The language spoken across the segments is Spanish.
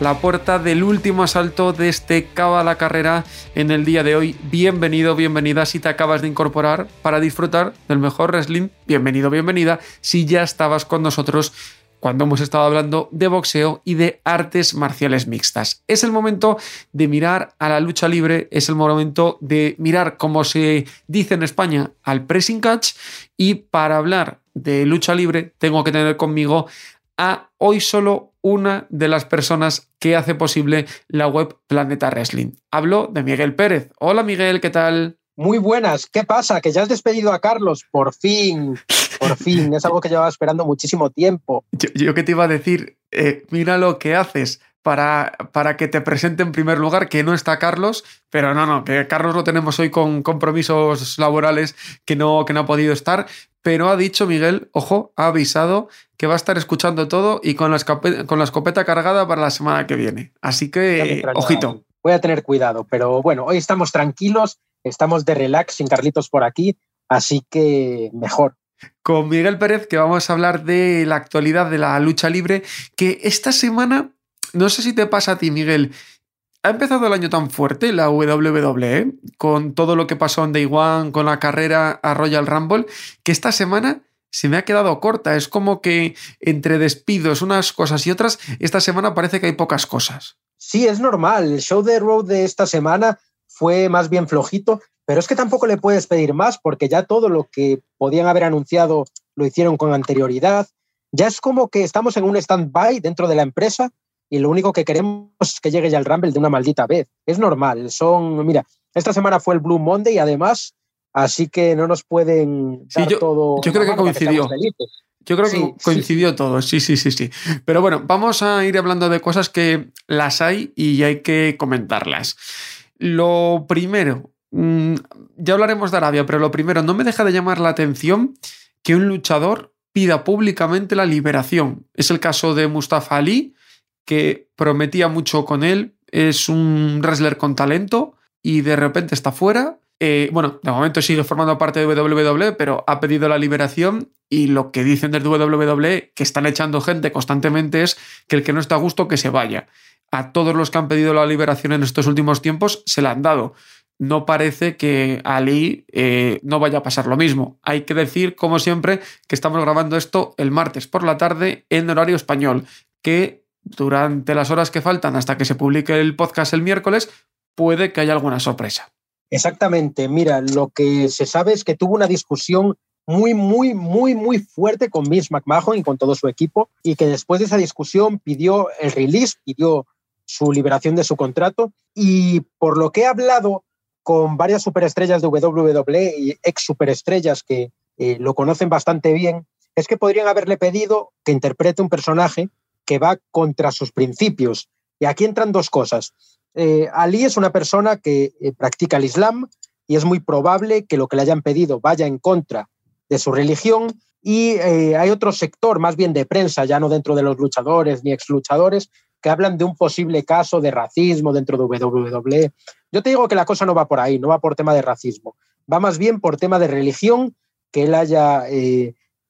la puerta del último asalto de este Cava la Carrera en el día de hoy. Bienvenido, bienvenida si te acabas de incorporar para disfrutar del mejor wrestling. Bienvenido, bienvenida si ya estabas con nosotros cuando hemos estado hablando de boxeo y de artes marciales mixtas. Es el momento de mirar a la lucha libre, es el momento de mirar, como se dice en España, al pressing catch y para hablar de lucha libre tengo que tener conmigo a hoy solo una de las personas que hace posible la web Planeta Wrestling. Hablo de Miguel Pérez. Hola Miguel, ¿qué tal? Muy buenas, ¿qué pasa? Que ya has despedido a Carlos, por fin, por fin, es algo que llevaba esperando muchísimo tiempo. Yo, que te iba a decir, eh, mira lo que haces, para, para, que te presente en primer lugar, que no está Carlos, pero no, no, que Carlos lo tenemos hoy con compromisos laborales que no, que no ha podido estar, pero ha dicho Miguel, ojo, ha avisado que va a estar escuchando todo y con la, escopeta, con la escopeta cargada para la semana que viene. Así que, ojito. Voy a tener cuidado, pero bueno, hoy estamos tranquilos, estamos de relax, sin Carlitos por aquí, así que mejor. Con Miguel Pérez, que vamos a hablar de la actualidad de la lucha libre, que esta semana no sé si te pasa a ti, Miguel. Ha empezado el año tan fuerte la WWE con todo lo que pasó en Day One, con la carrera a Royal Rumble, que esta semana se me ha quedado corta. Es como que entre despidos, unas cosas y otras, esta semana parece que hay pocas cosas. Sí, es normal. El show de Road de esta semana fue más bien flojito, pero es que tampoco le puedes pedir más porque ya todo lo que podían haber anunciado lo hicieron con anterioridad. Ya es como que estamos en un stand-by dentro de la empresa y lo único que queremos es que llegue ya el Rumble de una maldita vez. Es normal, son, mira, esta semana fue el Blue Monday además, así que no nos pueden dar yo, todo. Yo creo que coincidió. yo creo que coincidió todo, sí, sí, sí, sí. Pero bueno, vamos a ir hablando de cosas que las hay y hay que comentarlas. Lo primero, mm, ya hablaremos de Arabia, pero lo primero, no me deja de llamar la atención que un luchador pida públicamente la liberación. Es el caso de Mustafa Ali, que prometía mucho con él, es un wrestler con talento y de repente está fuera. Eh, bueno, de momento sigue formando parte de WWE, pero ha pedido la liberación y lo que dicen desde WWE, que están echando gente constantemente, es que el que no está a gusto que se vaya. A todos los que han pedido la liberación en estos últimos tiempos se la han dado. No parece que Ali eh, no vaya a pasar lo mismo. Hay que decir, como siempre, que estamos grabando esto el martes por la tarde en horario español, que durante las horas que faltan hasta que se publique el podcast el miércoles, puede que haya alguna sorpresa. Exactamente. Mira, lo que se sabe es que tuvo una discusión muy, muy, muy, muy fuerte con Miss McMahon y con todo su equipo, y que después de esa discusión pidió el release, pidió su liberación de su contrato, y por lo que he hablado con varias superestrellas de WWE y ex superestrellas que eh, lo conocen bastante bien, es que podrían haberle pedido que interprete un personaje que va contra sus principios. Y aquí entran dos cosas. Eh, Ali es una persona que eh, practica el Islam y es muy probable que lo que le hayan pedido vaya en contra de su religión. Y eh, hay otro sector, más bien de prensa, ya no dentro de los luchadores ni ex luchadores, que hablan de un posible caso de racismo dentro de WWE. Yo te digo que la cosa no va por ahí, no va por tema de racismo, va más bien por tema de religión, que él haya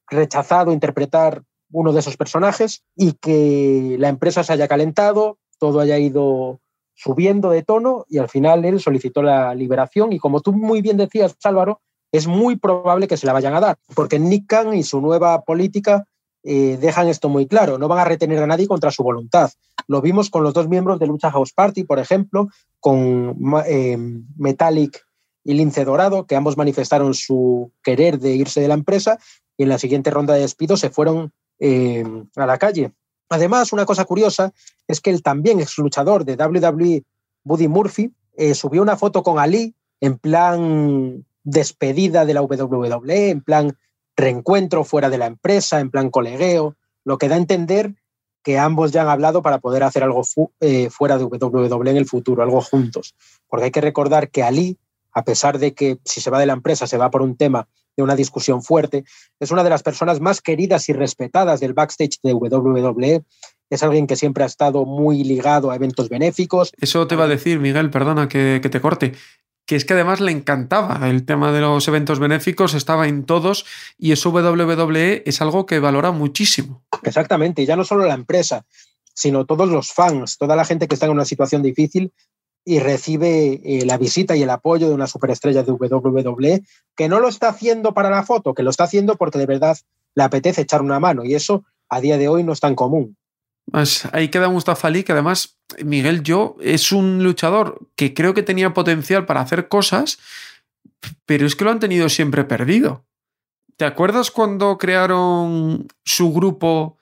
rechazado interpretar uno de esos personajes y que la empresa se haya calentado, todo haya ido subiendo de tono y al final él solicitó la liberación y como tú muy bien decías, Álvaro, es muy probable que se la vayan a dar, porque Nick Khan y su nueva política eh, dejan esto muy claro, no van a retener a nadie contra su voluntad. Lo vimos con los dos miembros de Lucha House Party, por ejemplo, con eh, Metallic y Lince Dorado, que ambos manifestaron su querer de irse de la empresa y en la siguiente ronda de despido se fueron eh, a la calle. Además, una cosa curiosa es que el también ex luchador de WWE, Buddy Murphy, eh, subió una foto con Ali en plan despedida de la WWE, en plan reencuentro fuera de la empresa, en plan colegueo, lo que da a entender que ambos ya han hablado para poder hacer algo eh, fuera de WWE en el futuro, algo juntos. Porque hay que recordar que Ali, a pesar de que si se va de la empresa se va por un tema de una discusión fuerte, es una de las personas más queridas y respetadas del backstage de WWE. Es alguien que siempre ha estado muy ligado a eventos benéficos. Eso te va a decir, Miguel, perdona que, que te corte que es que además le encantaba el tema de los eventos benéficos, estaba en todos y eso WWE es algo que valora muchísimo. Exactamente, y ya no solo la empresa, sino todos los fans, toda la gente que está en una situación difícil y recibe eh, la visita y el apoyo de una superestrella de WWE que no lo está haciendo para la foto, que lo está haciendo porque de verdad le apetece echar una mano y eso a día de hoy no es tan común. Pues ahí queda Mustafa Ali, que además Miguel Yo es un luchador que creo que tenía potencial para hacer cosas, pero es que lo han tenido siempre perdido. ¿Te acuerdas cuando crearon su grupo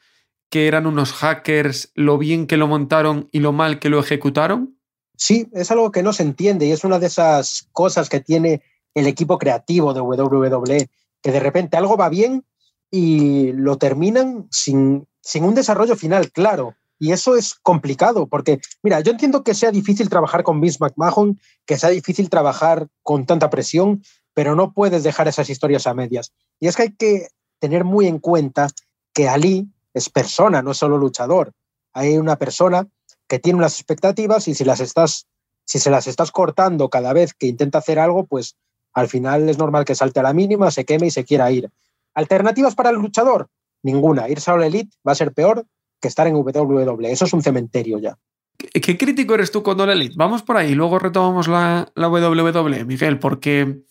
que eran unos hackers, lo bien que lo montaron y lo mal que lo ejecutaron? Sí, es algo que no se entiende y es una de esas cosas que tiene el equipo creativo de WWE, que de repente algo va bien y lo terminan sin sin un desarrollo final claro. Y eso es complicado, porque, mira, yo entiendo que sea difícil trabajar con Vince McMahon, que sea difícil trabajar con tanta presión, pero no puedes dejar esas historias a medias. Y es que hay que tener muy en cuenta que Ali es persona, no es solo luchador. Hay una persona que tiene unas expectativas y si las estás, si se las estás cortando cada vez que intenta hacer algo, pues al final es normal que salte a la mínima, se queme y se quiera ir. ¿Alternativas para el luchador? Ninguna. Irse a la Elite va a ser peor que estar en WWE. Eso es un cementerio ya. ¿Qué, crítico eres tú con la Elite? Vamos por ahí, luego retomamos la, la WWE, Miguel, porque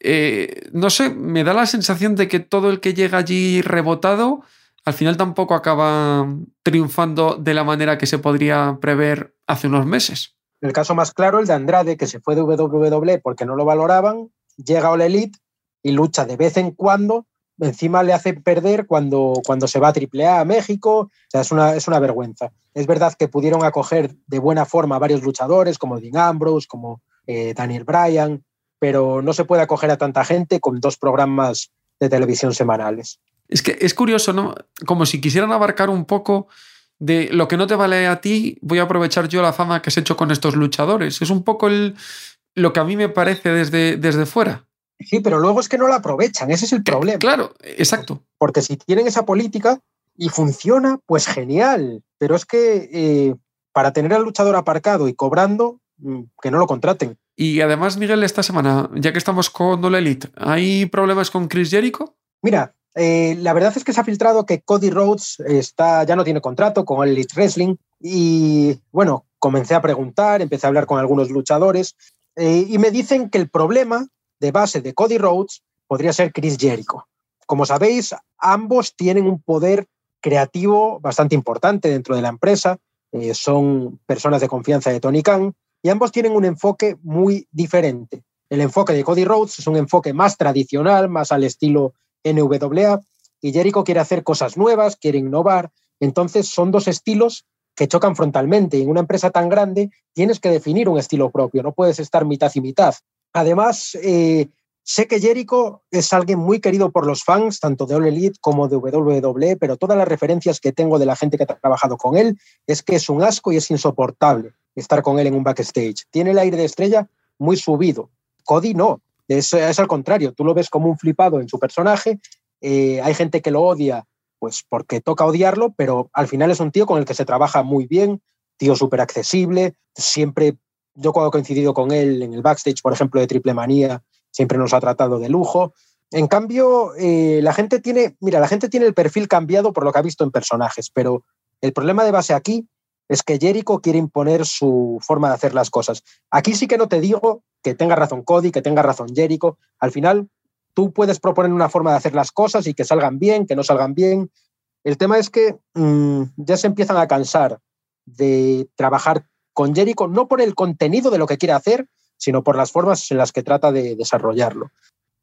eh, no sé, me da la sensación de que todo el que llega allí rebotado al final tampoco acaba triunfando de la manera que se podría prever hace unos meses. El caso más claro, el de Andrade, que se fue de WWE porque no lo valoraban, llega a la Elite y lucha de vez en cuando encima le hace perder cuando, cuando se va a AAA a México. O sea, es una, es una vergüenza. Es verdad que pudieron acoger de buena forma a varios luchadores, como Dean Ambrose, como eh, Daniel Bryan, pero no se puede acoger a tanta gente con dos programas de televisión semanales. Es que es curioso, ¿no? Como si quisieran abarcar un poco de lo que no te vale a ti, voy a aprovechar yo la fama que has hecho con estos luchadores. Es un poco el, lo que a mí me parece desde, desde fuera. Sí, pero luego es que no la aprovechan, ese es el problema. Claro, exacto. Porque si tienen esa política y funciona, pues genial. Pero es que eh, para tener al luchador aparcado y cobrando, mm, que no lo contraten. Y además, Miguel, esta semana, ya que estamos con All Elite, ¿hay problemas con Chris Jericho? Mira, eh, la verdad es que se ha filtrado que Cody Rhodes está, ya no tiene contrato con Elite Wrestling. Y bueno, comencé a preguntar, empecé a hablar con algunos luchadores eh, y me dicen que el problema de base de Cody Rhodes podría ser Chris Jericho. Como sabéis, ambos tienen un poder creativo bastante importante dentro de la empresa, eh, son personas de confianza de Tony Khan y ambos tienen un enfoque muy diferente. El enfoque de Cody Rhodes es un enfoque más tradicional, más al estilo NWA, y Jericho quiere hacer cosas nuevas, quiere innovar. Entonces son dos estilos que chocan frontalmente. Y en una empresa tan grande tienes que definir un estilo propio, no puedes estar mitad y mitad. Además, eh, sé que Jericho es alguien muy querido por los fans, tanto de All Elite como de WWE, pero todas las referencias que tengo de la gente que ha trabajado con él es que es un asco y es insoportable estar con él en un backstage. Tiene el aire de estrella muy subido. Cody no, es, al contrario, tú lo ves como un flipado en su personaje. Eh, hay gente que lo odia pues porque toca odiarlo, pero al final es un tío con el que se trabaja muy bien, tío súper accesible, siempre yo cuando he coincidido con él en el backstage, por ejemplo, de Triple Manía, siempre nos ha tratado de lujo. En cambio, eh, la gente tiene, mira, la gente tiene el perfil cambiado por lo que ha visto en personajes, pero el problema de base aquí es que Jericho quiere imponer su forma de hacer las cosas. Aquí sí que no te digo que tenga razón Cody, que tenga razón Jericho. Al final, tú puedes proponer una forma de hacer las cosas y que salgan bien, que no salgan bien. El tema es que mm, ya se empiezan a cansar de trabajar con Jericho, no por el contenido de lo que quiere hacer, sino por las formas en las que trata de desarrollarlo.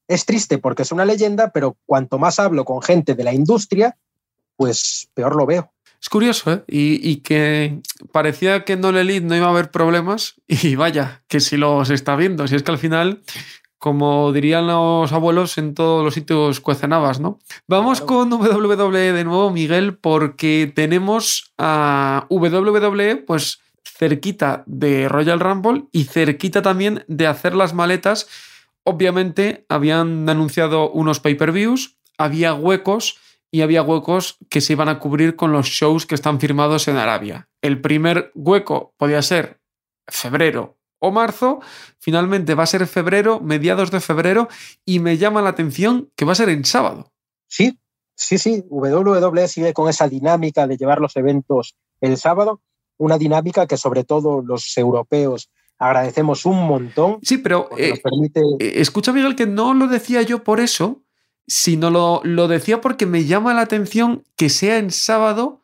Es triste porque es una leyenda, pero cuanto más hablo con gente de la industria, pues peor lo veo. Es curioso, ¿eh? Y, que parecía que en No Elite no iba a haber problemas y vaya, que si los está viendo, si es que al final como dirían los abuelos, en todos los sitios cuecenabas, ¿no? Vamos con WWE de nuevo, Miguel, porque tenemos a WWE, pues cerquita de Royal Rumble y cerquita también de hacer las maletas. Obviamente habían anunciado unos pay-per-views, había huecos y había huecos que se iban a cubrir con los shows que están firmados en Arabia. El primer hueco podía ser febrero o marzo, finalmente va a ser febrero, mediados de febrero, y me llama la atención que va a ser en sábado. Sí, sí, sí, WWE sigue con esa dinámica de llevar los eventos el sábado, una dinámica que sobre todo los europeos agradecemos un montón. Sí, pero eh, eh, escucha Miguel que no lo decía yo por eso, sino lo, lo decía porque me llama la atención que sea en sábado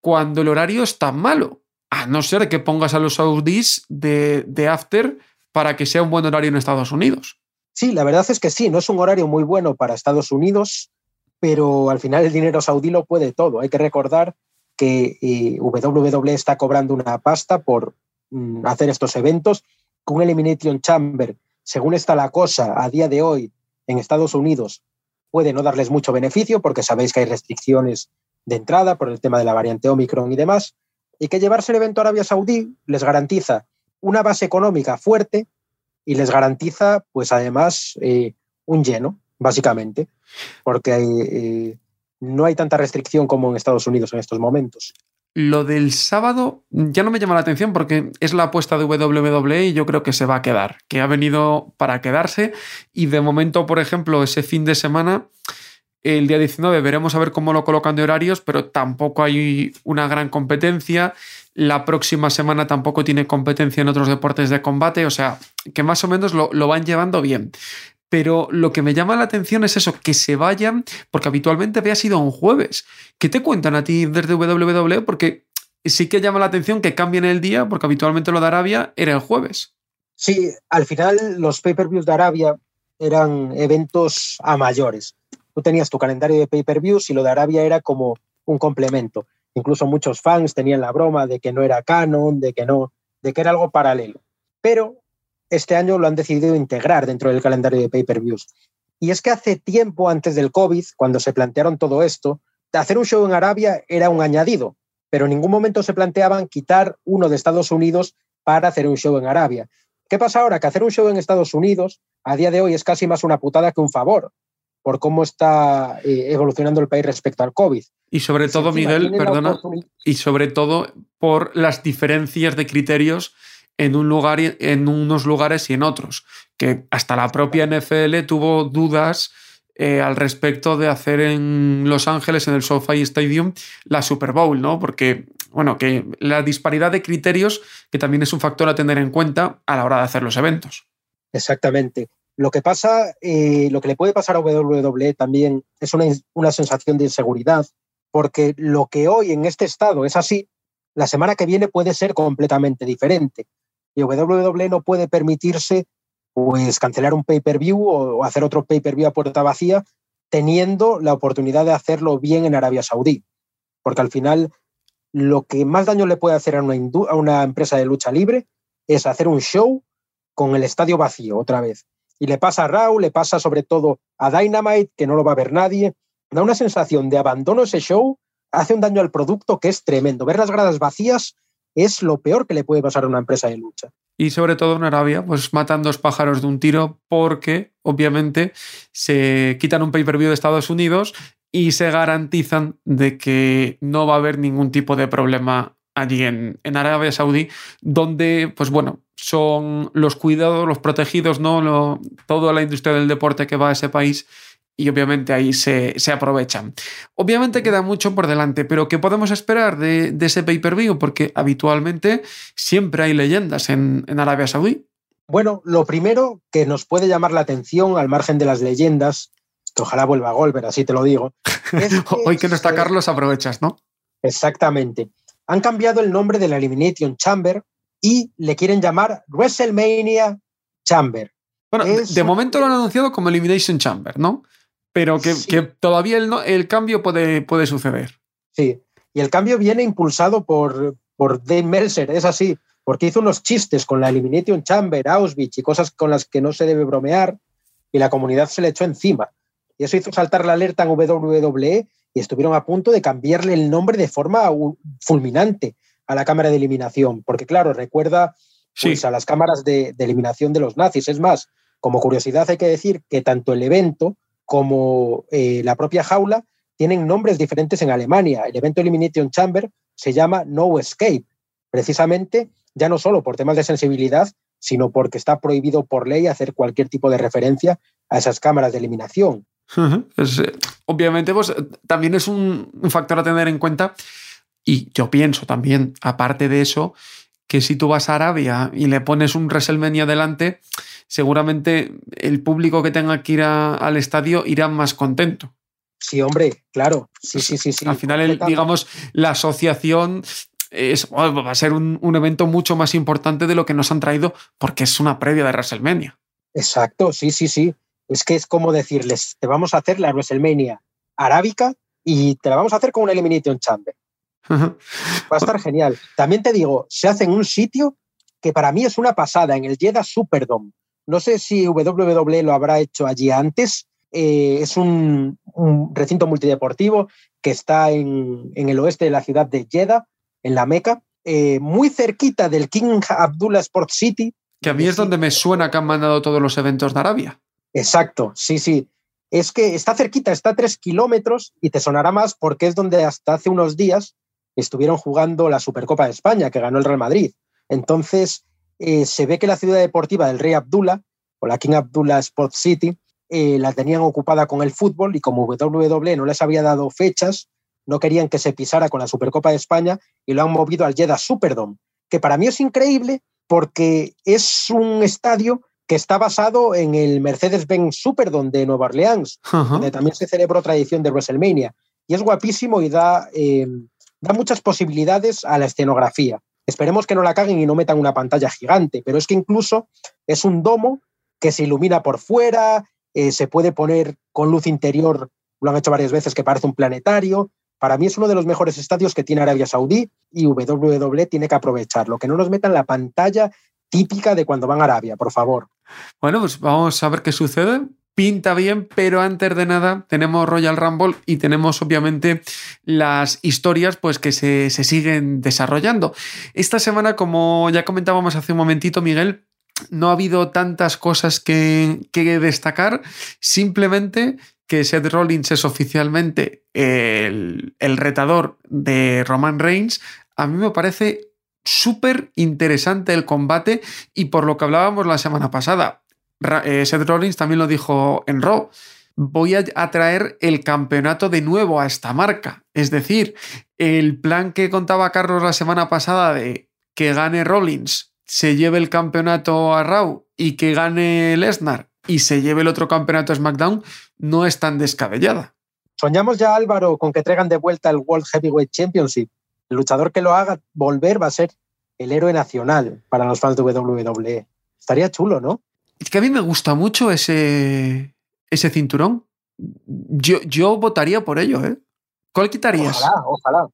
cuando el horario está malo. A no ser que pongas a los saudíes de, de after para que sea un buen horario en Estados Unidos. Sí, la verdad es que sí, no es un horario muy bueno para Estados Unidos, pero al final el dinero saudí lo puede todo. Hay que recordar que eh, WWE está cobrando una pasta por mm, hacer estos eventos. Con Elimination Chamber, según está la cosa a día de hoy en Estados Unidos, puede no darles mucho beneficio porque sabéis que hay restricciones de entrada por el tema de la variante Omicron y demás, y que llevarse el evento a Arabia Saudí les garantiza una base económica fuerte y les garantiza, pues además, eh, un lleno, básicamente, porque eh, no hay tanta restricción como en Estados Unidos en estos momentos. Lo del sábado ya no me llama la atención porque es la apuesta de WWE y yo creo que se va a quedar, que ha venido para quedarse y de momento, por ejemplo, ese fin de semana, el día 19 veremos a ver cómo lo colocan de horarios, pero tampoco hay una gran competencia. La próxima semana tampoco tiene competencia en otros deportes de combate, o sea, que más o menos lo, lo van llevando bien. Pero lo que me llama la atención es eso, que se vayan, porque habitualmente había sido un jueves. ¿Qué te cuentan a ti desde WWE? Porque sí que llama la atención que cambien el día, porque habitualmente lo de Arabia era el jueves. Sí, al final los pay-per-views de Arabia eran eventos a mayores. Tú tenías tu calendario de pay-per-views y lo de Arabia era como un complemento. Incluso muchos fans tenían la broma de que no era canon, de que no, de que era algo paralelo. Pero este año lo han decidido integrar dentro del calendario de pay-per-views. Y es que hace tiempo antes del COVID, cuando se plantearon todo esto, hacer un show en Arabia era un añadido, pero en ningún momento se planteaban quitar uno de Estados Unidos para hacer un show en Arabia. ¿Qué pasa ahora? Que hacer un show en Estados Unidos a día de hoy es casi más una putada que un favor por cómo está eh, evolucionando el país respecto al COVID. Y sobre todo, Miguel, perdona, y sobre todo por las diferencias de criterios en, un lugar, en unos lugares y en otros, que hasta la propia NFL tuvo dudas eh, al respecto de hacer en Los Ángeles, en el SoFi Stadium, la Super Bowl, ¿no? Porque, bueno, que la disparidad de criterios, que también es un factor a tener en cuenta a la hora de hacer los eventos. Exactamente. Lo que pasa, eh, lo que le puede pasar a WWE también es una, una sensación de inseguridad, porque lo que hoy en este estado es así, la semana que viene puede ser completamente diferente y WWE no puede permitirse pues cancelar un pay-per-view o, hacer otro pay-per-view a puerta vacía teniendo la oportunidad de hacerlo bien en Arabia Saudí. Porque al final lo que más daño le puede hacer a una, a una empresa de lucha libre es hacer un show con el estadio vacío otra vez. Y le pasa a Raw, le pasa sobre todo a Dynamite, que no lo va a ver nadie. Da una sensación de abandono ese show, hace un daño al producto que es tremendo. Ver las gradas vacías es lo peor que le puede pasar a una empresa de lucha. Y sobre todo en Arabia, pues matan dos pájaros de un tiro porque obviamente se quitan un pay-per-view de Estados Unidos y se garantizan de que no va a haber ningún tipo de problema allí en, en Arabia Saudí, donde, pues bueno, son los cuidados, los protegidos, ¿no? Lo, toda la industria del deporte que va a ese país y obviamente ahí se, aprovechan. Obviamente queda mucho por delante, pero ¿qué podemos esperar de, ese pay-per-view? Porque habitualmente siempre hay leyendas en, Arabia Saudí. Bueno, lo primero que nos puede llamar la atención, al margen de las leyendas, que ojalá vuelva a Golver, así te lo digo. Hoy que no está Carlos, aprovechas, ¿no? Exactamente. Han cambiado el nombre de la Elimination Chamber y le quieren llamar WrestleMania Chamber. Bueno, de momento lo han anunciado como Elimination Chamber, ¿no? Pero que, todavía el, el, cambio puede, puede suceder. Sí, y el cambio viene impulsado por, por Dave Meltzer, es así, porque hizo unos chistes con la Elimination Chamber, Auschwitz y cosas con las que no se debe bromear, y la comunidad se le echó encima. Y eso hizo saltar la alerta en WWE y estuvieron a punto de cambiarle el nombre de forma fulminante a la cámara de eliminación, porque claro, recuerda pues, a las cámaras de, eliminación de los nazis. Es más, como curiosidad hay que decir que tanto el evento como eh, la propia jaula tienen nombres diferentes en Alemania. El evento Elimination Chamber se llama No Escape, precisamente ya no solo por temas de sensibilidad, sino porque está prohibido por ley hacer cualquier tipo de referencia a esas cámaras de eliminación. Eh, obviamente, pues también es un, factor a tener en cuenta. Y yo pienso también, aparte de eso, que si tú vas a Arabia y le pones un WrestleMania delante, seguramente el público que tenga que ir al estadio irá más contento. Sí, hombre, claro. Sí, sí, sí, sí. Al final, digamos, la asociación es, va a ser un, un, evento mucho más importante de lo que nos han traído porque es una previa de WrestleMania. Exacto, sí, sí, sí. Es que es como decirles, te vamos a hacer la WrestleMania arábica y te la vamos a hacer con una Elimination Chamber. Va a estar genial. También te digo, se hace en un sitio que para mí es una pasada, en el Jeddah Superdome. No sé si WWE lo habrá hecho allí antes. Eh, es un, recinto multideportivo que está en, el oeste de la ciudad de Jeddah, en la Meca, eh, muy cerquita del King Abdullah Sports City. Que a mí es donde me suena que han mandado todos los eventos de Arabia. Exacto, sí, sí. Es que está cerquita, está a tres kilómetros y te sonará más porque es donde hasta hace unos días estuvieron jugando la Supercopa de España, que ganó el Real Madrid. Entonces, eh, se ve que la ciudad deportiva del Rey Abdullah, o la King Abdullah Sports City, eh, la tenían ocupada con el fútbol y como WWE no les había dado fechas, no querían que se pisara con la Supercopa de España y lo han movido al Jeddah Superdome, que para mí es increíble porque es un estadio que está basado en el Mercedes-Benz Superdome de Nueva Orleans, donde también se celebró tradición de WrestleMania. Y es guapísimo y da, eh, da muchas posibilidades a la escenografía. Esperemos que no la caguen y no metan una pantalla gigante, pero es que incluso es un domo que se ilumina por fuera, eh, se puede poner con luz interior, lo han hecho varias veces, que parece un planetario. Para mí es uno de los mejores estadios que tiene Arabia Saudí y WWE tiene que aprovecharlo, que no nos metan la pantalla típica de cuando van a Arabia, por favor. Bueno, pues vamos a ver qué sucede. Pinta bien, pero antes de nada tenemos Royal Rumble y tenemos obviamente las historias pues, que se, siguen desarrollando. Esta semana, como ya comentábamos hace un momentito, Miguel, no ha habido tantas cosas que, que destacar, simplemente que Seth Rollins es oficialmente el, el retador de Roman Reigns, a mí me parece súper interesante el combate y por lo que hablábamos la semana pasada, eh, Seth Rollins también lo dijo en Raw, voy a traer el campeonato de nuevo a esta marca. Es decir, el plan que contaba Carlos la semana pasada de que gane Rollins, se lleve el campeonato a Raw y que gane Lesnar y se lleve el otro campeonato a SmackDown, no es tan descabellada. Soñamos ya, Álvaro, con que traigan de vuelta el World Heavyweight Championship el luchador que lo haga volver va a ser el héroe nacional para los fans de WWE. Estaría chulo, ¿no? Es que a mí me gusta mucho ese, ese cinturón. Yo, yo votaría por ello, ¿eh? ¿Cuál quitarías? Ojalá, ojalá.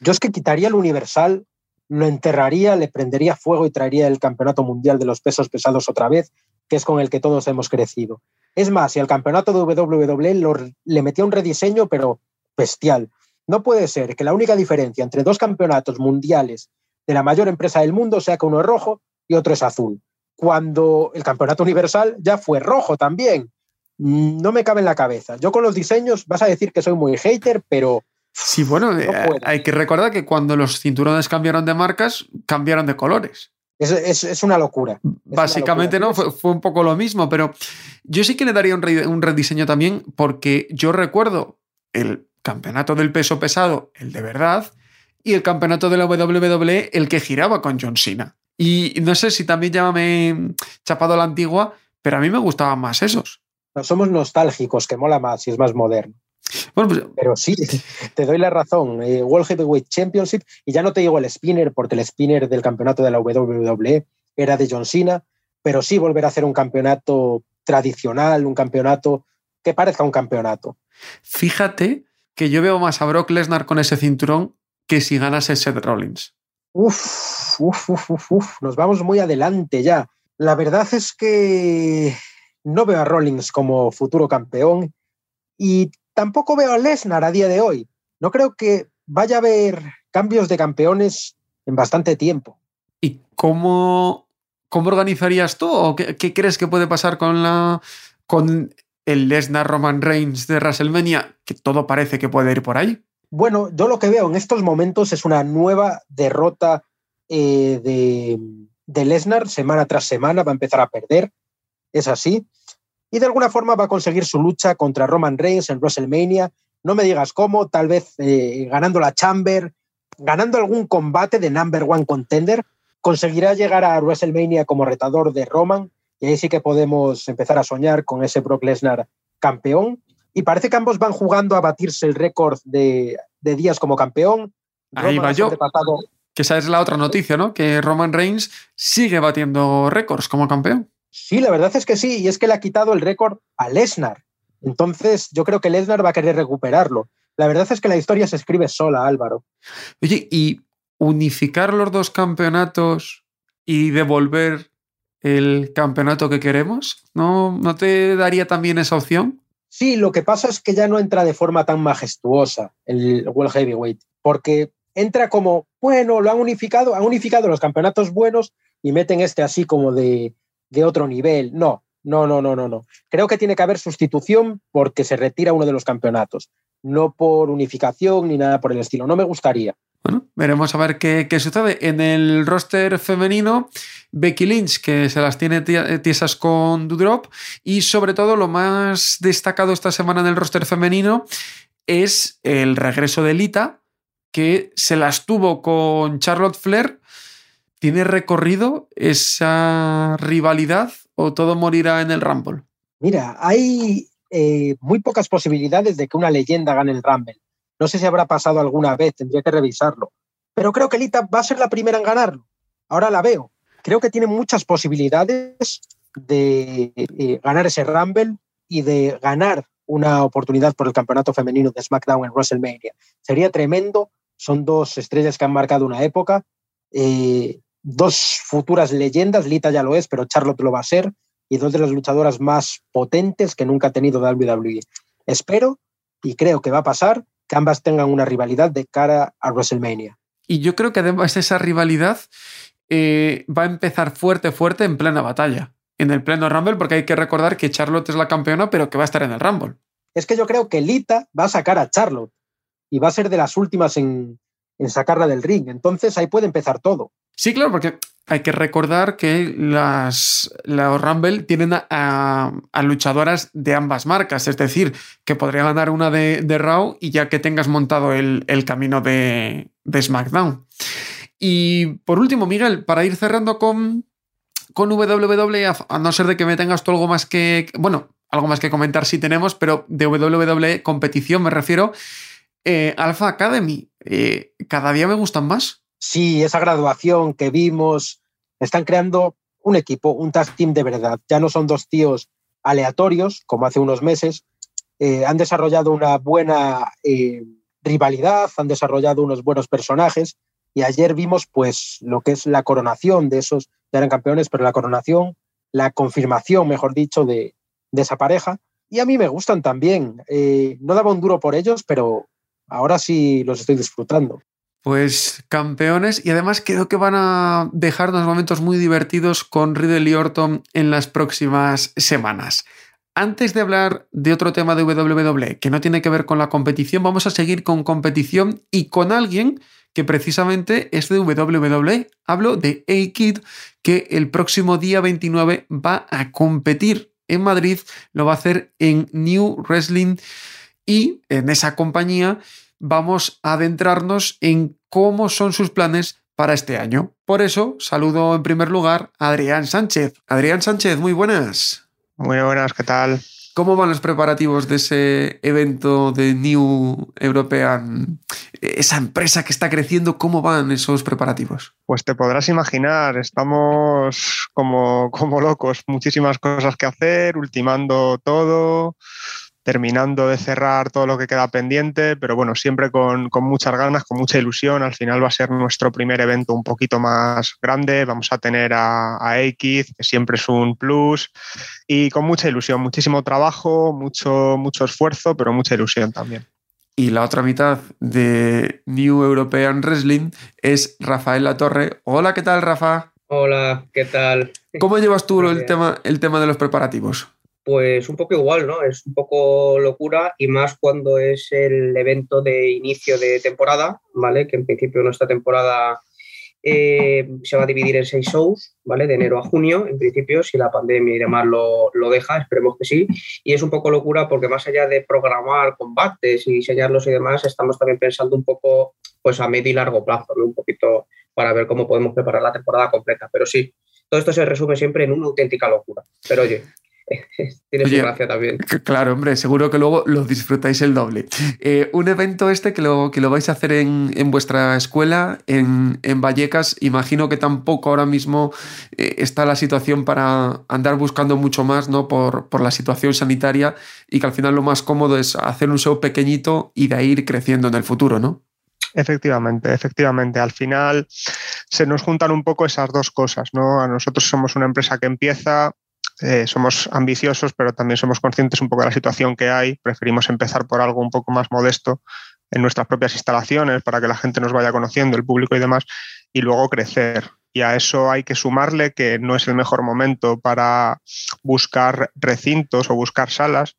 Yo es que quitaría el universal, lo enterraría, le prendería fuego y traería el campeonato mundial de los pesos pesados otra vez, que es con el que todos hemos crecido. Es más, si al campeonato de WWE le metía un rediseño, pero bestial. No puede ser que la única diferencia entre dos campeonatos mundiales de la mayor empresa del mundo sea que uno es rojo y otro es azul, cuando el campeonato universal ya fue rojo también. No me cabe en la cabeza. Yo con los diseños vas a decir que soy muy hater, pero... Sí, bueno, eh, hay que recordar que cuando los cinturones cambiaron de marcas, cambiaron de colores. Es, una locura. Básicamente, ¿no? Fue, un poco lo mismo, pero yo sí que le daría un rediseño también, porque yo recuerdo el campeonato del peso pesado, el de verdad, y el campeonato de la WWE, el que giraba con John Cena. Y no sé si también llámame chapado a la antigua, pero a mí me gustaban más esos. No, somos nostálgicos, que mola más y es más moderno. Bueno, pues, pero sí, te doy la razón. Eh, World Heavyweight Championship, y ya no te digo el spinner, porque el spinner del campeonato de la WWE era de John Cena, pero sí volver a hacer un campeonato tradicional, un campeonato que parezca un campeonato. Fíjate que yo veo más a Brock Lesnar con ese cinturón que si ganase Seth Rollins. Uf, uf, uf, uf, nos vamos muy adelante ya. La verdad es que no veo a Rollins como futuro campeón y tampoco veo a Lesnar a día de hoy. No creo que vaya a haber cambios de campeones en bastante tiempo. ¿Y cómo, cómo organizarías tú o qué, crees que puede pasar con, la, con el Lesnar Roman Reigns de WrestleMania? Que todo parece que puede ir por ahí. Bueno, yo lo que veo en estos momentos es una nueva derrota eh, de, Lesnar semana tras semana, va a empezar a perder, es así, y de alguna forma va a conseguir su lucha contra Roman Reigns en WrestleMania, no me digas cómo, tal vez eh, ganando la Chamber, ganando algún combate de number one contender, conseguirá llegar a WrestleMania como retador de Roman, y ahí sí que podemos empezar a soñar con ese Brock Lesnar campeón. Y parece que ambos van jugando a batirse el récord de, días como campeón. Ahí va yo. Que esa es la otra noticia, ¿no? Que Roman Reigns sigue batiendo récords como campeón. Sí, la verdad es que sí, y es que le ha quitado el récord a Lesnar. Entonces, yo creo que Lesnar va a querer recuperarlo. La verdad es que la historia se escribe sola, Álvaro. Oye, ¿y unificar los dos campeonatos y devolver el campeonato que queremos? ¿No, ¿No te daría también esa opción? Sí, lo que pasa es que ya no entra de forma tan majestuosa el World Heavyweight, porque entra como, bueno, lo han unificado, han unificado los campeonatos buenos y meten este así como de, de otro nivel. No, no, no, no, no, no. Creo que tiene que haber sustitución porque se retira uno de los campeonatos, no por unificación ni nada por el estilo. No me gustaría. Bueno, veremos a ver qué, qué, sucede. En el roster femenino, Becky Lynch, que se las tiene tiesas con Dudrop, y sobre todo lo más destacado esta semana en el roster femenino es el regreso de Lita, que se las tuvo con Charlotte Flair. ¿Tiene recorrido esa rivalidad o todo morirá en el Rumble? Mira, hay eh, muy pocas posibilidades de que una leyenda gane el Rumble. No sé si habrá pasado alguna vez, tendría que revisarlo. Pero creo que Lita va a ser la primera en ganarlo. Ahora la veo. Creo que tiene muchas posibilidades de eh, ganar ese Rumble y de ganar una oportunidad por el campeonato femenino de SmackDown en WrestleMania. Sería tremendo son dos estrellas que han marcado una época, eh, dos futuras leyendas, Lita ya lo es, pero Charlotte lo va a ser, y dos de las luchadoras más potentes que nunca ha tenido WWE. Espero y creo que va a pasar que ambas tengan una rivalidad de cara a WrestleMania. Y yo creo que además esa rivalidad eh, va a empezar fuerte, fuerte en plena batalla, en el pleno Rumble, porque hay que recordar que Charlotte es la campeona, pero que va a estar en el Rumble. Es que yo creo que Lita va a sacar a Charlotte y va a ser de las últimas en, sacarla del ring. Entonces ahí puede empezar todo. Sí, claro, porque hay que recordar que las, Rumble tienen a, luchadoras de ambas marcas, es decir, que podría ganar una de, de Raw y ya que tengas montado el, camino de, de, SmackDown. Y por último, Miguel, para ir cerrando con, con WWE, a no ser de que me tengas tú algo más que, bueno, algo más que comentar si tenemos, pero de WWE competición me refiero, eh, Alpha Academy, eh, cada día me gustan más. Sí, esa graduación que vimos, están creando un equipo, un tag team de verdad. Ya no son dos tíos aleatorios, como hace unos meses. Eh, han desarrollado una buena rivalidad, han desarrollado unos buenos personajes y ayer vimos pues lo que es la coronación de esos, ya eran campeones, pero la coronación, la confirmación, mejor dicho, de, esa pareja. Y a mí me gustan también. no daba un duro por ellos, pero ahora sí los estoy disfrutando. Pues campeones y además creo que van a dejarnos momentos muy divertidos con Riddle Orton en las próximas semanas. Antes de hablar de otro tema de WWE que no tiene que ver con la competición, vamos a seguir con competición y con alguien que precisamente es de WWE. Hablo de A-Kid, que el próximo día 29 va a competir en Madrid, lo va a hacer en New Wrestling y en esa compañía vamos a adentrarnos en cómo son sus planes para este año. Por eso saludo en primer lugar a Adrián Sánchez. Adrián Sánchez, muy buenas. Muy buenas, ¿qué tal? ¿Cómo van los preparativos de ese evento de New European? Esa empresa que está creciendo, ¿cómo van esos preparativos? Pues te podrás imaginar, estamos como, como locos, muchísimas cosas que hacer, ultimando todo, terminando de cerrar todo lo que queda pendiente, pero bueno, siempre con, muchas ganas, con mucha ilusión. Al final va a ser nuestro primer evento un poquito más grande. Vamos a tener a, a que siempre es un plus, y con mucha ilusión, muchísimo trabajo, mucho, mucho esfuerzo, pero mucha ilusión también. Y la otra mitad de New European Wrestling es Rafael La Torre. Hola, ¿qué tal, Rafa? Hola, ¿qué tal? ¿Cómo llevas tú el tema, el tema de los preparativos? Pues un poco igual, ¿no? Es un poco locura y más cuando es el evento de inicio de temporada, ¿vale? Que en principio nuestra temporada eh, se va a dividir en seis shows, ¿vale? De enero a junio, en principio, si la pandemia y demás lo, lo, deja, esperemos que sí. Y es un poco locura porque más allá de programar combates y diseñarlos y demás, estamos también pensando un poco pues a medio y largo plazo, ¿no? Un poquito para ver cómo podemos preparar la temporada completa. Pero sí, todo esto se resume siempre en una auténtica locura. Pero oye, tiene su gracia también. Claro, hombre, seguro que luego lo disfrutáis el doble. Eh, un evento este que lo, que lo vais a hacer en, vuestra escuela, en, Vallecas, imagino que tampoco ahora mismo eh, está la situación para andar buscando mucho más ¿no? por, por la situación sanitaria y que al final lo más cómodo es hacer un show pequeñito y de ahí ir creciendo en el futuro, ¿no? Efectivamente, efectivamente. Al final se nos juntan un poco esas dos cosas, ¿no? A nosotros somos una empresa que empieza, eh, somos ambiciosos, pero también somos conscientes un poco de la situación que hay. Preferimos empezar por algo un poco más modesto en nuestras propias instalaciones para que la gente nos vaya conociendo, el público y demás, y luego crecer. Y a eso hay que sumarle que no es el mejor momento para buscar recintos o buscar salas,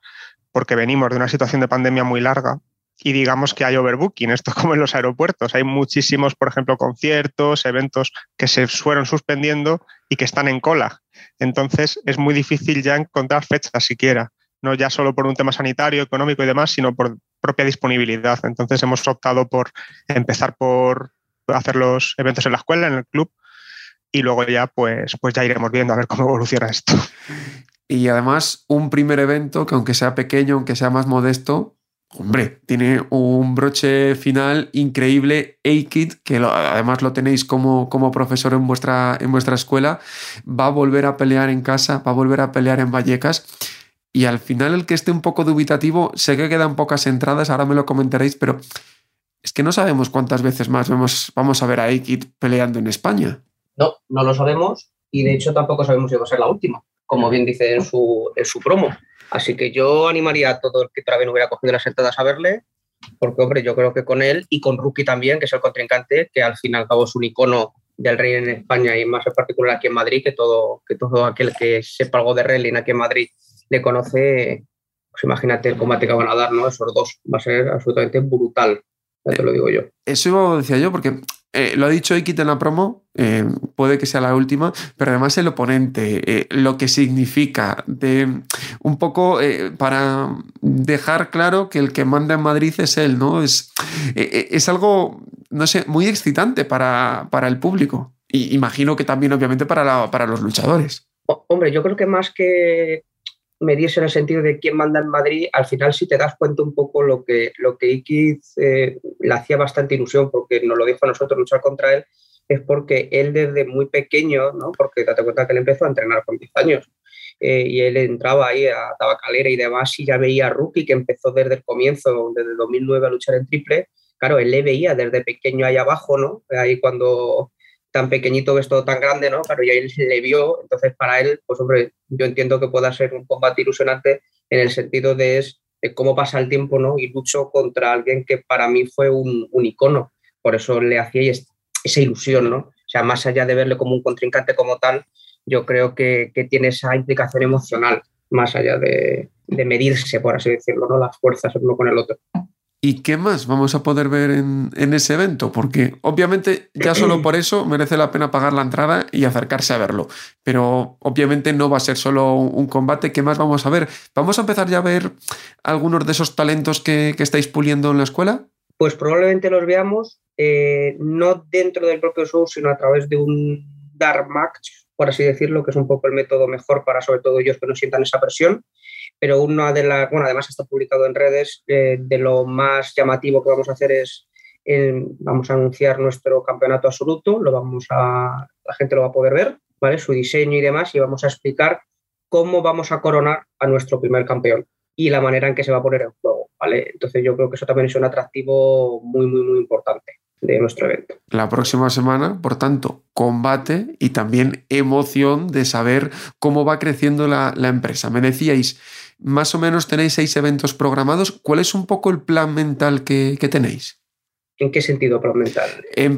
porque venimos de una situación de pandemia muy larga y digamos que hay overbooking, esto como en los aeropuertos. Hay muchísimos, por ejemplo, conciertos, eventos que se fueron suspendiendo y que están en cola. Entonces es muy difícil ya encontrar fechas siquiera, no ya solo por un tema sanitario, económico y demás, sino por propia disponibilidad. Entonces hemos optado por empezar por hacer los eventos en la escuela, en el club, y luego ya pues, pues ya iremos viendo a ver cómo evoluciona esto. Y además un primer evento que aunque sea pequeño, aunque sea más modesto, Hombre, tiene un broche final increíble. A-Kid, que además lo tenéis como, como profesor en vuestra, en vuestra escuela, va a volver a pelear en casa, va a volver a pelear en Vallecas. Y al final, el que esté un poco dubitativo, sé que quedan pocas entradas, ahora me lo comentaréis, pero es que no sabemos cuántas veces más vemos, vamos a ver a A-Kid peleando en España. No, no lo sabemos y de hecho tampoco sabemos si va a ser la última, como bien dice en su, en su promo. Así que yo animaría a todo el que todavía no hubiera cogido las entradas a verle, porque, hombre, yo creo que con él y con Rookie también, que es el contrincante, que al fin y al cabo es un icono del rey en España y más en particular aquí en Madrid, que todo, que todo aquel que sepa algo de wrestling aquí en Madrid le conoce, pues imagínate el combate que van a dar, ¿no? Esos dos, va a ser absolutamente brutal, ya te lo digo yo. Eso decía yo, porque eh, lo ha dicho Ikit en la promo, eh, puede que sea la última, pero además el oponente, eh, lo que significa, de un poco para dejar claro que el que manda en Madrid es él, ¿no? Es, es algo, no sé, muy excitante para, para el público. Y imagino que también, obviamente, para, para los luchadores. Hombre, yo creo que más que medirse en el sentido de quién manda en Madrid, al final si te das cuenta un poco lo que, lo que Iquiz eh, le hacía bastante ilusión, porque nos lo dijo a nosotros luchar contra él, es porque él desde muy pequeño, ¿no? porque date cuenta que él empezó a entrenar con 10 años, eh, y él entraba ahí a tabacalera y demás, y ya veía a Rookie, que empezó desde el comienzo, desde 2009 a luchar en triple, claro, él le veía desde pequeño ahí abajo, ¿no? Ahí cuando tan pequeñito ves todo tan grande, ¿no? Claro, y él le vio, entonces para él, pues hombre, yo entiendo que pueda ser un combate ilusionante en el sentido de, es, cómo pasa el tiempo, ¿no? Y lucho contra alguien que para mí fue un, un icono, por eso le hacía esa ilusión, ¿no? O sea, más allá de verle como un contrincante como tal, yo creo que, que tiene esa implicación emocional, más allá de, de medirse, por así decirlo, ¿no? Las fuerzas uno con el otro. ¿Y qué más vamos a poder ver en, ese evento? Porque obviamente ya solo por eso merece la pena pagar la entrada y acercarse a verlo. Pero obviamente no va a ser solo un combate. ¿Qué más vamos a ver? ¿Vamos a empezar ya a ver algunos de esos talentos que, estáis puliendo en la escuela? Pues probablemente los veamos eh, no dentro del propio show, sino a través de un dark match, por así decirlo, que es un poco el método mejor para sobre todo ellos que no sientan esa presión pero una de las, bueno, además está publicado en redes, eh, de lo más llamativo que vamos a hacer es, vamos a anunciar nuestro campeonato absoluto, lo vamos a, la gente lo va a poder ver, ¿vale? Su diseño y demás, y vamos a explicar cómo vamos a coronar a nuestro primer campeón. y la manera en que se va a poner en juego, ¿vale? Entonces yo creo que eso también es un atractivo muy, muy, muy importante de nuestro evento. La próxima semana, por tanto, combate y también emoción de saber cómo va creciendo la, empresa. Me decíais, más o menos tenéis seis eventos programados. ¿Cuál es un poco el plan mental que, tenéis? ¿En qué sentido plan mental? En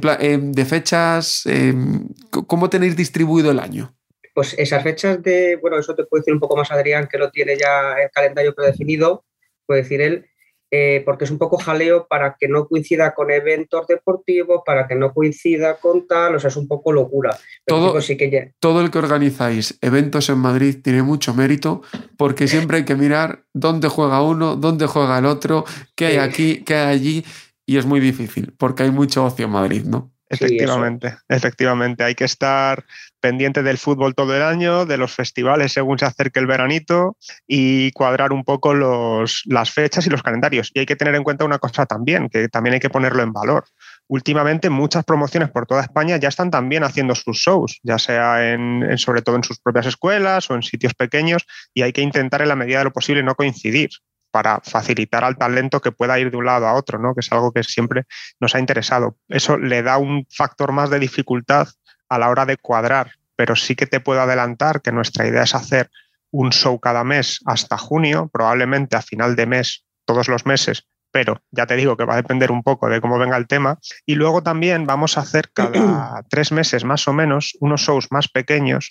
de fechas, em, ¿cómo tenéis distribuido el año? Pues esas fechas de, bueno, eso te puede decir un poco más Adrián, que lo tiene ya el calendario predefinido, puede decir él, eh, porque es un poco jaleo para que no coincida con eventos deportivos, para que no coincida con tal, o sea, es un poco locura. todo, sí que todo el que organizáis eventos en Madrid tiene mucho mérito, porque siempre hay que mirar dónde juega uno, dónde juega el otro, qué hay aquí, qué hay allí, y es muy difícil, porque hay mucho ocio en Madrid, ¿no? Efectivamente, efectivamente. Hay que estar pendiente del fútbol todo el año, de los festivales según se acerque el veranito y cuadrar un poco los, las fechas y los calendarios. Y hay que tener en cuenta una cosa también, que también hay que ponerlo en valor. Últimamente muchas promociones por toda España ya están también haciendo sus shows, ya sea en, sobre todo en sus propias escuelas o en sitios pequeños, y hay que intentar en la medida de lo posible no coincidir para facilitar al talento que pueda ir de un lado a otro, ¿no? que es algo que siempre nos ha interesado. Eso le da un factor más de dificultad a la hora de cuadrar, pero sí que te puedo adelantar que nuestra idea es hacer un show cada mes hasta junio, probablemente a final de mes, todos los meses, pero ya te digo que va a depender un poco de cómo venga el tema. Y luego también vamos a hacer cada tres meses más o menos unos shows más pequeños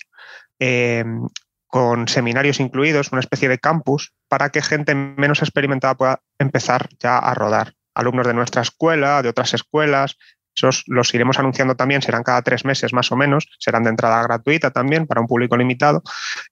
eh, con seminarios incluidos, una especie de campus, para que gente menos experimentada pueda empezar ya a rodar. Alumnos de nuestra escuela, de otras escuelas, esos los iremos anunciando también, serán cada tres meses más o menos, serán de entrada gratuita también para un público limitado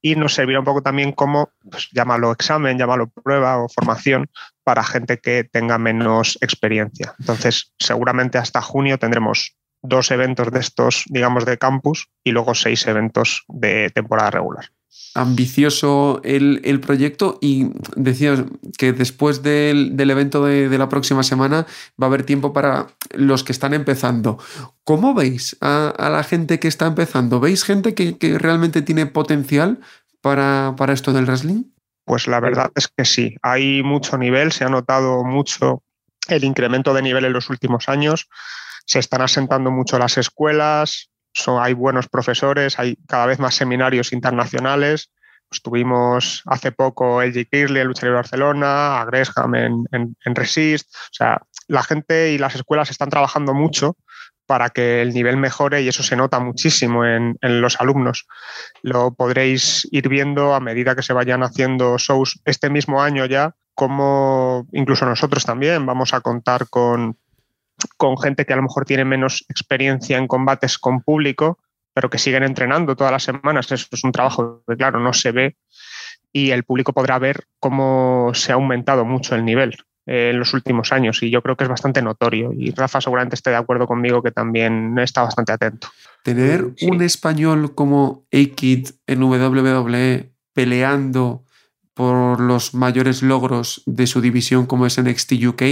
y nos servirá un poco también como, pues, llámalo examen, llámalo prueba o formación para gente que tenga menos experiencia. Entonces, seguramente hasta junio tendremos dos eventos de estos, digamos, de campus y luego seis eventos de temporada regular ambicioso el, proyecto y decías que después del, evento de, la próxima semana va a haber tiempo para los que están empezando. ¿Cómo veis a, la gente que está empezando? ¿Veis gente que, realmente tiene potencial para, para, esto del wrestling? Pues la verdad es que sí, hay mucho nivel, se ha notado mucho el incremento de nivel en los últimos años, se están asentando mucho las escuelas, hay buenos profesores, hay cada vez más seminarios internacionales. Pues hace poco el. Kirley en Lucha Libre Barcelona, a Gresham en, en, Resist. O sea, la gente y las escuelas están trabajando mucho para que el nivel mejore y eso se nota muchísimo en, en, los alumnos. Lo podréis ir viendo a medida que se vayan haciendo shows este mismo año ya, como incluso nosotros también vamos a contar con con gente que a lo mejor tiene menos experiencia en combates con público, pero que siguen entrenando todas las semanas. Eso es un trabajo que, claro, no se ve y el público podrá ver cómo se ha aumentado mucho el nivel eh, en los últimos años y yo creo que es bastante notorio y Rafa seguramente esté de acuerdo conmigo que también está bastante atento. Tener un español como A-Kid en WWE peleando por los mayores logros de su división como es NXT UK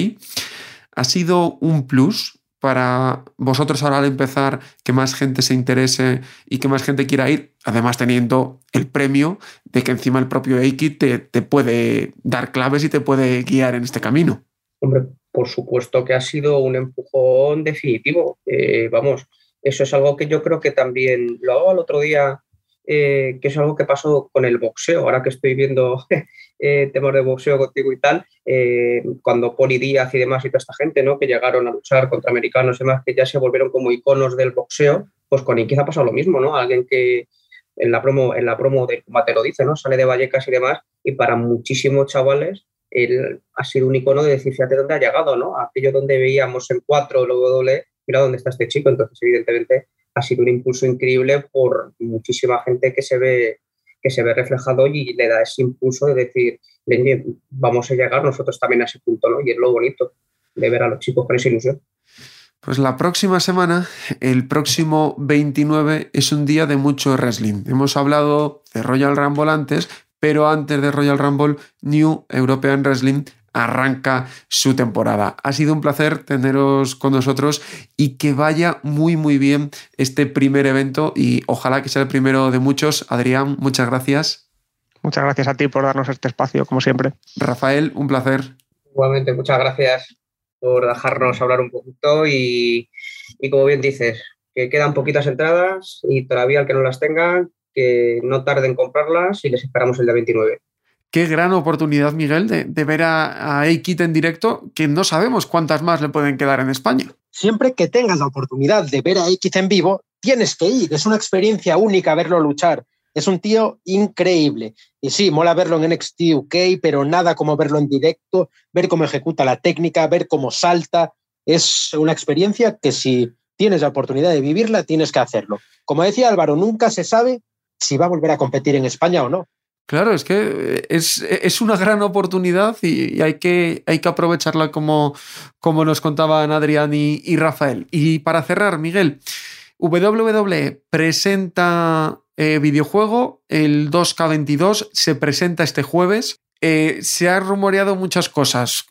¿Ha sido un plus para vosotros ahora al empezar que más gente se interese y que más gente quiera ir? Además teniendo el premio de que encima el propio Eiki te, te puede dar claves y te puede guiar en este camino. Hombre, por supuesto que ha sido un empujón definitivo. Eh, vamos, eso es algo que yo creo que también lo hago el otro día eh, que es algo que pasó con el boxeo, ahora que estoy viendo eh, temas de boxeo contigo y tal, eh, cuando Poli Díaz y demás y toda esta gente, ¿no? Que llegaron a luchar contra americanos y demás, que ya se volvieron como iconos del boxeo, pues con Iquiz ha pasado lo mismo, ¿no? Alguien que en la promo, en la promo de combate lo dice, ¿no? Sale de Vallecas y demás, y para muchísimos chavales él ha sido un icono de decir, fíjate dónde ha llegado, ¿no? Aquello donde veíamos en cuatro, luego doble, mira dónde está este chico, entonces evidentemente ha sido un impulso increíble por muchísima gente que se ve que se ve reflejado y le da ese impulso de decir, vamos a llegar nosotros también a ese punto, ¿no? Y es lo bonito de ver a los chicos con esa ilusión. Pues la próxima semana, el próximo 29, es un día de mucho wrestling. Hemos hablado de Royal Rumble antes, pero antes de Royal Rumble, New European Wrestling arranca su temporada. Ha sido un placer teneros con nosotros y que vaya muy muy bien este primer evento y ojalá que sea el primero de muchos. Adrián, muchas gracias. Muchas gracias a ti por darnos este espacio, como siempre. Rafael, un placer. Igualmente, muchas gracias por dejarnos hablar un poquito y, y como bien dices, que quedan poquitas entradas y todavía el que no las tenga, que no tarden en comprarlas y les esperamos el día 29 qué gran oportunidad, Miguel, de, ver a, a en directo, que no sabemos cuántas más le pueden quedar en España. Siempre que tengas la oportunidad de ver a Aikit en vivo, tienes que ir. Es una experiencia única verlo luchar. Es un tío increíble. Y sí, mola verlo en NXT UK, pero nada como verlo en directo, ver cómo ejecuta la técnica, ver cómo salta. Es una experiencia que si tienes la oportunidad de vivirla, tienes que hacerlo. Como decía Álvaro, nunca se sabe si va a volver a competir en España o no. Claro, es que es, una gran oportunidad y, hay, que, hay que aprovecharla como, como nos contaban Adrián y, Rafael. Y para cerrar, Miguel, WWE presenta eh, videojuego, el 2K22 se presenta este jueves. Eh, se han rumoreado muchas cosas.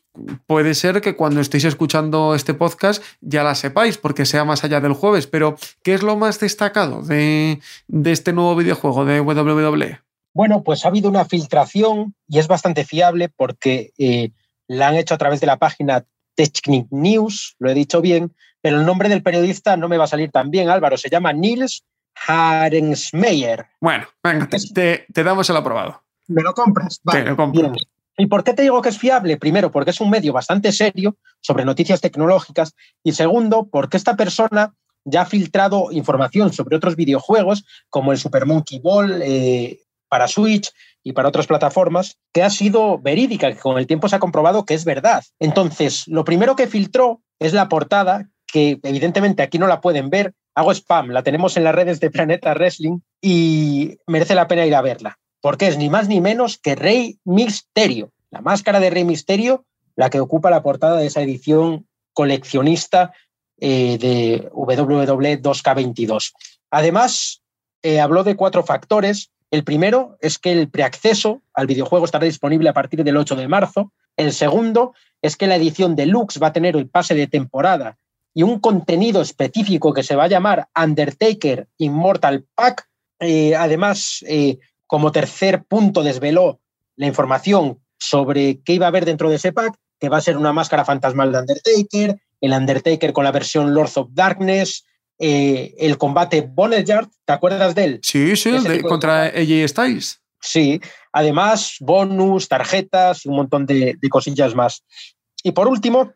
Puede ser que cuando estéis escuchando este podcast ya la sepáis, porque sea más allá del jueves, pero ¿qué es lo más destacado de, de este nuevo videojuego de WWE? Bueno, pues ha habido una filtración y es bastante fiable porque eh, la han hecho a través de la página Technic News, lo he dicho bien, pero el nombre del periodista no me va a salir tan bien, Álvaro, se llama Nils Harensmeyer. Bueno, venga, te, damos el aprobado. ¿Me lo compras? Vale, lo ¿Y por qué te digo que es fiable? Primero, porque es un medio bastante serio sobre noticias tecnológicas y segundo, porque esta persona ya ha filtrado información sobre otros videojuegos como el Super Monkey Ball, eh, para Switch y para otras plataformas, que ha sido verídica, que con el tiempo se ha comprobado que es verdad. Entonces, lo primero que filtró es la portada, que evidentemente aquí no la pueden ver. Hago spam, la tenemos en las redes de Planeta Wrestling y merece la pena ir a verla, porque es ni más ni menos que Rey Misterio, la máscara de Rey Misterio, la que ocupa la portada de esa edición coleccionista eh, de WWE 2K22. Además, eh, habló de cuatro factores el primero es que el preacceso al videojuego estará disponible a partir del 8 de marzo. El segundo es que la edición deluxe va a tener el pase de temporada y un contenido específico que se va a llamar Undertaker Immortal Pack. Eh, además, eh, como tercer punto, desveló la información sobre qué iba a haber dentro de ese pack, que va a ser una máscara fantasmal de Undertaker, el Undertaker con la versión Lords of Darkness, eh, el combate Boneyard, ¿te acuerdas de él? Sí, sí, contra AJ Styles. Sí, además bonus, tarjetas y un montón de, cosillas más. Y por último,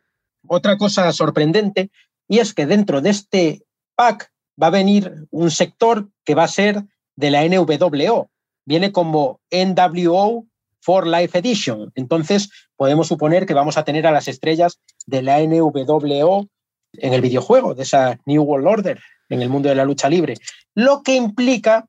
otra cosa sorprendente, y es que dentro de este pack va a venir un sector que va a ser de la NWO. Viene como NWO for Life Edition. Entonces, podemos suponer que vamos a tener a las estrellas de la NWO en el videojuego, de esa New World Order, en el mundo de la lucha libre. Lo que implica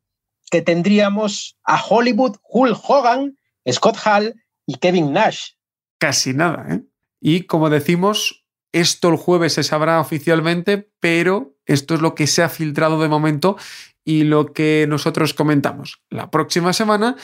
que tendríamos a Hollywood, Hulk Hogan, Scott Hall y Kevin Nash. Casi nada, ¿eh? Y como decimos, esto el jueves se sabrá oficialmente, pero esto es lo que se ha filtrado de momento y lo que nosotros comentamos. La próxima semana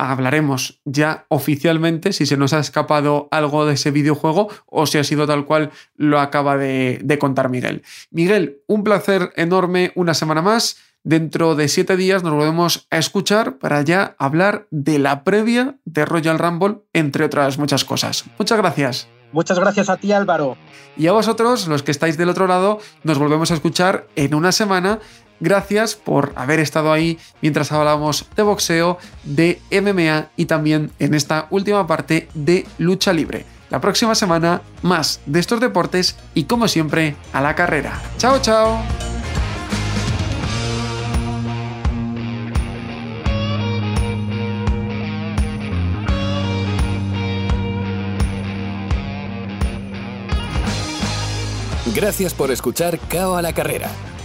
hablaremos ya oficialmente si se nos ha escapado algo de ese videojuego o si ha sido tal cual lo acaba de, contar Miguel. Miguel, un placer enorme una semana más. Dentro de siete días nos volvemos a escuchar para ya hablar de la previa de Royal Rumble, entre otras muchas cosas. Muchas gracias. Muchas gracias a ti Álvaro. Y a vosotros, los que estáis del otro lado, nos volvemos a escuchar en una semana Gracias por haber estado ahí mientras hablábamos de boxeo, de MMA y también en esta última parte de lucha libre. La próxima semana más de estos deportes y como siempre a la carrera. Chao, chao. Gracias por escuchar Cao a la carrera